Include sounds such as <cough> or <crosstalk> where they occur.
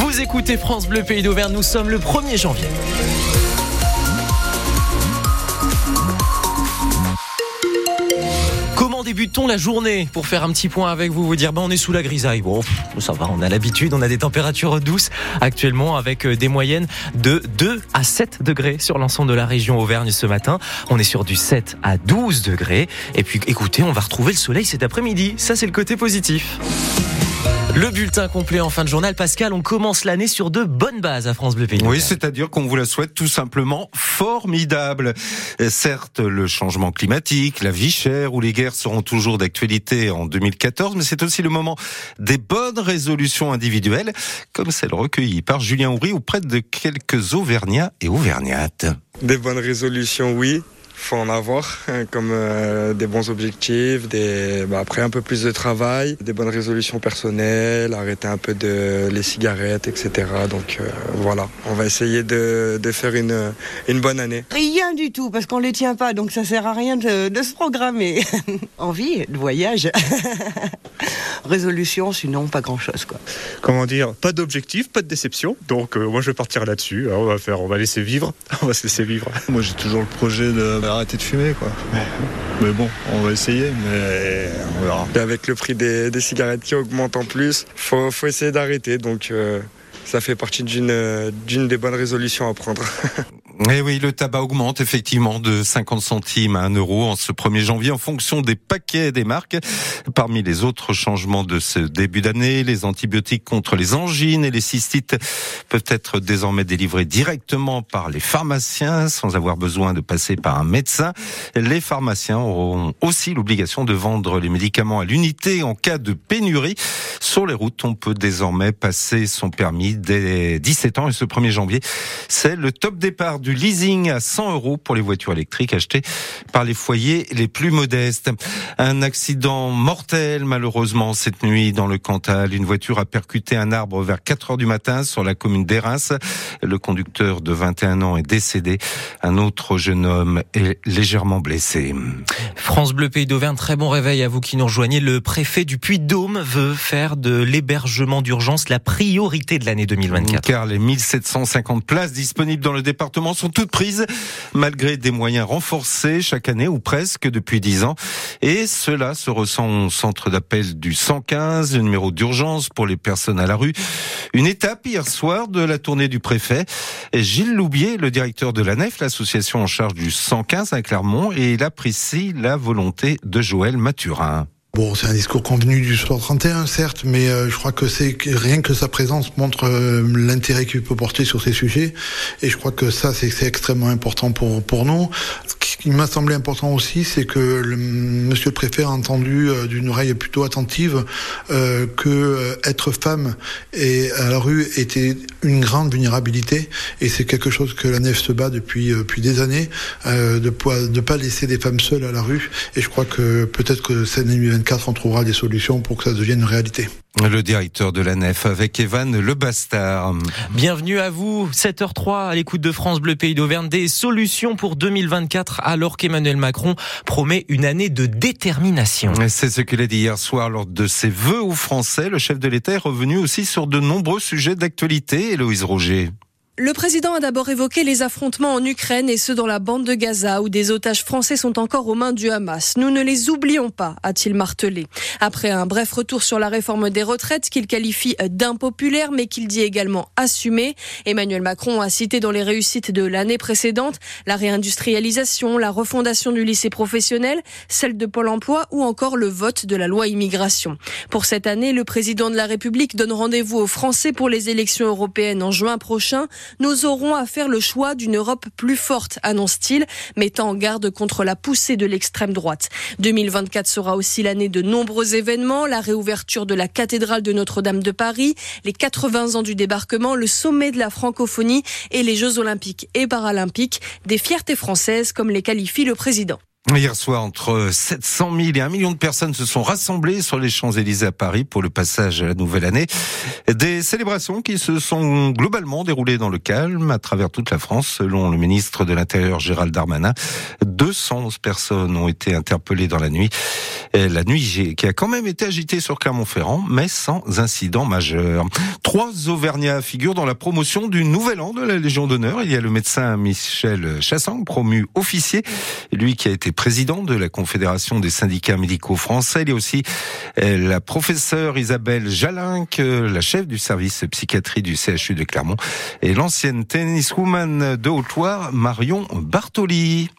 Vous écoutez France Bleu Pays d'Auvergne, nous sommes le 1er janvier. Comment débute-t-on la journée Pour faire un petit point avec vous, vous dire ben on est sous la grisaille. Bon, ça va, on a l'habitude, on a des températures douces actuellement avec euh, des moyennes de 2 à 7 degrés sur l'ensemble de la région Auvergne ce matin. On est sur du 7 à 12 degrés. Et puis écoutez, on va retrouver le soleil cet après-midi. Ça c'est le côté positif. Le bulletin complet en fin de journal. Pascal, on commence l'année sur de bonnes bases à France Bleu Pays. Oui, c'est-à-dire qu'on vous la souhaite tout simplement formidable. Certes, le changement climatique, la vie chère ou les guerres seront toujours d'actualité en 2014, mais c'est aussi le moment des bonnes résolutions individuelles, comme celle recueillie par Julien Houry auprès de quelques Auvergnats et Auvergnates. Des bonnes résolutions, oui faut en avoir, hein, comme euh, des bons objectifs, des, bah, après un peu plus de travail, des bonnes résolutions personnelles, arrêter un peu de les cigarettes, etc. Donc euh, voilà, on va essayer de, de, faire une, une bonne année. Rien du tout, parce qu'on les tient pas, donc ça sert à rien de, de se programmer. <laughs> Envie de voyage. <laughs> Résolution, sinon pas grand-chose. quoi. Comment dire Pas d'objectif, pas de déception. Donc euh, moi je vais partir là-dessus. On va faire, on va laisser vivre. <laughs> On va se laisser vivre. Moi j'ai toujours le projet de arrêter de fumer, quoi. Mais bon, on va essayer, mais on verra. Et avec le prix des, des, cigarettes qui augmente en plus, faut, faut essayer d'arrêter. Donc, euh, ça fait partie d'une d'une des bonnes résolutions à prendre. <laughs> Eh oui, le tabac augmente effectivement de 50 centimes à 1 euro en ce 1er janvier en fonction des paquets et des marques. Parmi les autres changements de ce début d'année, les antibiotiques contre les angines et les cystites peuvent être désormais délivrés directement par les pharmaciens sans avoir besoin de passer par un médecin. Les pharmaciens auront aussi l'obligation de vendre les médicaments à l'unité en cas de pénurie. Sur les routes, on peut désormais passer son permis dès 17 ans et ce 1er janvier, c'est le top départ du leasing à 100 euros pour les voitures électriques achetées par les foyers les plus modestes. Un accident mortel malheureusement cette nuit dans le Cantal. Une voiture a percuté un arbre vers 4 heures du matin sur la commune d'Erins. Le conducteur de 21 ans est décédé. Un autre jeune homme est légèrement blessé. France Bleu Pays d'Auvergne, très bon réveil à vous qui nous rejoignez. Le préfet du Puy-de-Dôme veut faire de l'hébergement d'urgence la priorité de l'année 2024. Car les 1750 places disponibles dans le département sont toutes prises, malgré des moyens renforcés chaque année ou presque depuis dix ans. Et cela se ressent au centre d'appel du 115, le numéro d'urgence pour les personnes à la rue. Une étape hier soir de la tournée du préfet. Gilles Loubier, le directeur de la NEF, l'association en charge du 115 à Clermont, et il apprécie la volonté de Joël Mathurin. Bon, c'est un discours convenu du soir 31, certes, mais euh, je crois que c'est rien que sa présence montre euh, l'intérêt qu'il peut porter sur ces sujets, et je crois que ça, c'est extrêmement important pour nous. Ce qui m'a semblé important aussi, c'est que le, Monsieur le Préfet a entendu euh, d'une oreille plutôt attentive euh, que être femme et à la rue était une grande vulnérabilité, et c'est quelque chose que la nef se bat depuis depuis des années, de ne pas laisser des femmes seules à la rue, et je crois que peut-être que cette 2024, on trouvera des solutions pour que ça devienne une réalité. Le directeur de la nef avec Evan Le Bastard. Bienvenue à vous, 7h03 à l'écoute de France Bleu Pays d'Auvergne. Des solutions pour 2024 alors qu'Emmanuel Macron promet une année de détermination. C'est ce qu'il a dit hier soir lors de ses vœux aux Français. Le chef de l'État est revenu aussi sur de nombreux sujets d'actualité. Héloïse Roger. Le président a d'abord évoqué les affrontements en Ukraine et ceux dans la bande de Gaza où des otages français sont encore aux mains du Hamas. Nous ne les oublions pas, a-t-il martelé. Après un bref retour sur la réforme des retraites qu'il qualifie d'impopulaire mais qu'il dit également assumée, Emmanuel Macron a cité dans les réussites de l'année précédente la réindustrialisation, la refondation du lycée professionnel, celle de Pôle emploi ou encore le vote de la loi immigration. Pour cette année, le président de la République donne rendez-vous aux Français pour les élections européennes en juin prochain nous aurons à faire le choix d'une Europe plus forte, annonce-t-il, mettant en garde contre la poussée de l'extrême droite. 2024 sera aussi l'année de nombreux événements, la réouverture de la cathédrale de Notre-Dame de Paris, les 80 ans du débarquement, le sommet de la francophonie et les Jeux olympiques et paralympiques, des fiertés françaises comme les qualifie le président. Hier soir, entre 700 000 et 1 million de personnes se sont rassemblées sur les Champs-Élysées à Paris pour le passage à la nouvelle année. Des célébrations qui se sont globalement déroulées dans le calme à travers toute la France, selon le ministre de l'Intérieur Gérald Darmanin. 211 personnes ont été interpellées dans la nuit. La nuit qui a quand même été agitée sur Clermont-Ferrand, mais sans incident majeur. Trois Auvergnats figurent dans la promotion du nouvel an de la Légion d'honneur. Il y a le médecin Michel Chassang, promu officier, lui qui a été président de la Confédération des syndicats médicaux français. Il y a aussi euh, la professeure Isabelle Jalinck, la chef du service psychiatrie du CHU de Clermont, et l'ancienne tenniswoman de Haute-Loire, Marion Bartoli.